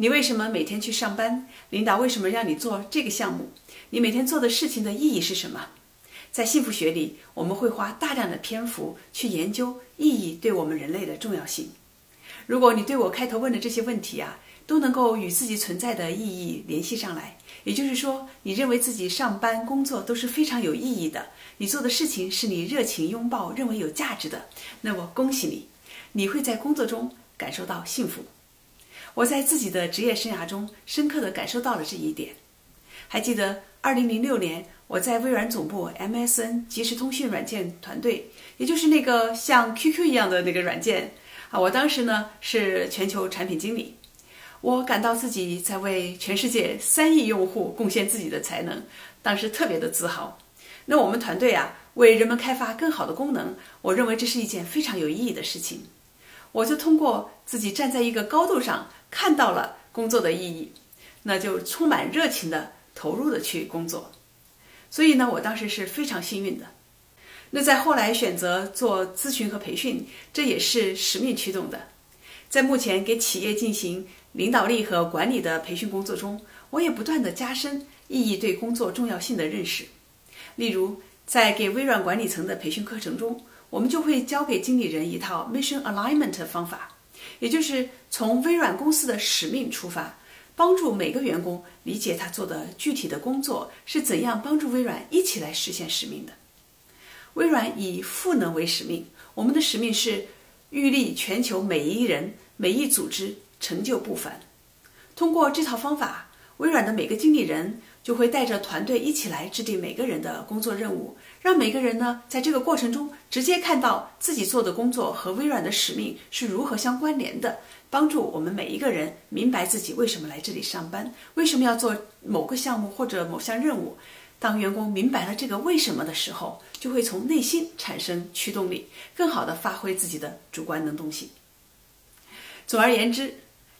你为什么每天去上班？领导为什么让你做这个项目？你每天做的事情的意义是什么？在幸福学里，我们会花大量的篇幅去研究意义对我们人类的重要性。如果你对我开头问的这些问题啊，都能够与自己存在的意义联系上来，也就是说，你认为自己上班工作都是非常有意义的，你做的事情是你热情拥抱、认为有价值的，那么恭喜你，你会在工作中感受到幸福。我在自己的职业生涯中深刻地感受到了这一点。还记得2006年，我在微软总部 MSN 即时通讯软件团队，也就是那个像 QQ 一样的那个软件啊，我当时呢是全球产品经理。我感到自己在为全世界三亿用户贡献自己的才能，当时特别的自豪。那我们团队啊，为人们开发更好的功能，我认为这是一件非常有意义的事情。我就通过自己站在一个高度上。看到了工作的意义，那就充满热情的投入的去工作。所以呢，我当时是非常幸运的。那在后来选择做咨询和培训，这也是使命驱动的。在目前给企业进行领导力和管理的培训工作中，我也不断的加深意义对工作重要性的认识。例如，在给微软管理层的培训课程中，我们就会教给经理人一套 Mission Alignment 方法。也就是从微软公司的使命出发，帮助每个员工理解他做的具体的工作是怎样帮助微软一起来实现使命的。微软以赋能为使命，我们的使命是欲力全球每一人、每一组织成就不凡。通过这套方法，微软的每个经理人就会带着团队一起来制定每个人的工作任务。让每个人呢，在这个过程中直接看到自己做的工作和微软的使命是如何相关联的，帮助我们每一个人明白自己为什么来这里上班，为什么要做某个项目或者某项任务。当员工明白了这个为什么的时候，就会从内心产生驱动力，更好的发挥自己的主观能动性。总而言之，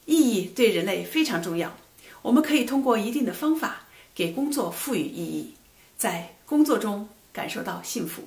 意义对人类非常重要。我们可以通过一定的方法给工作赋予意义，在工作中。感受到幸福。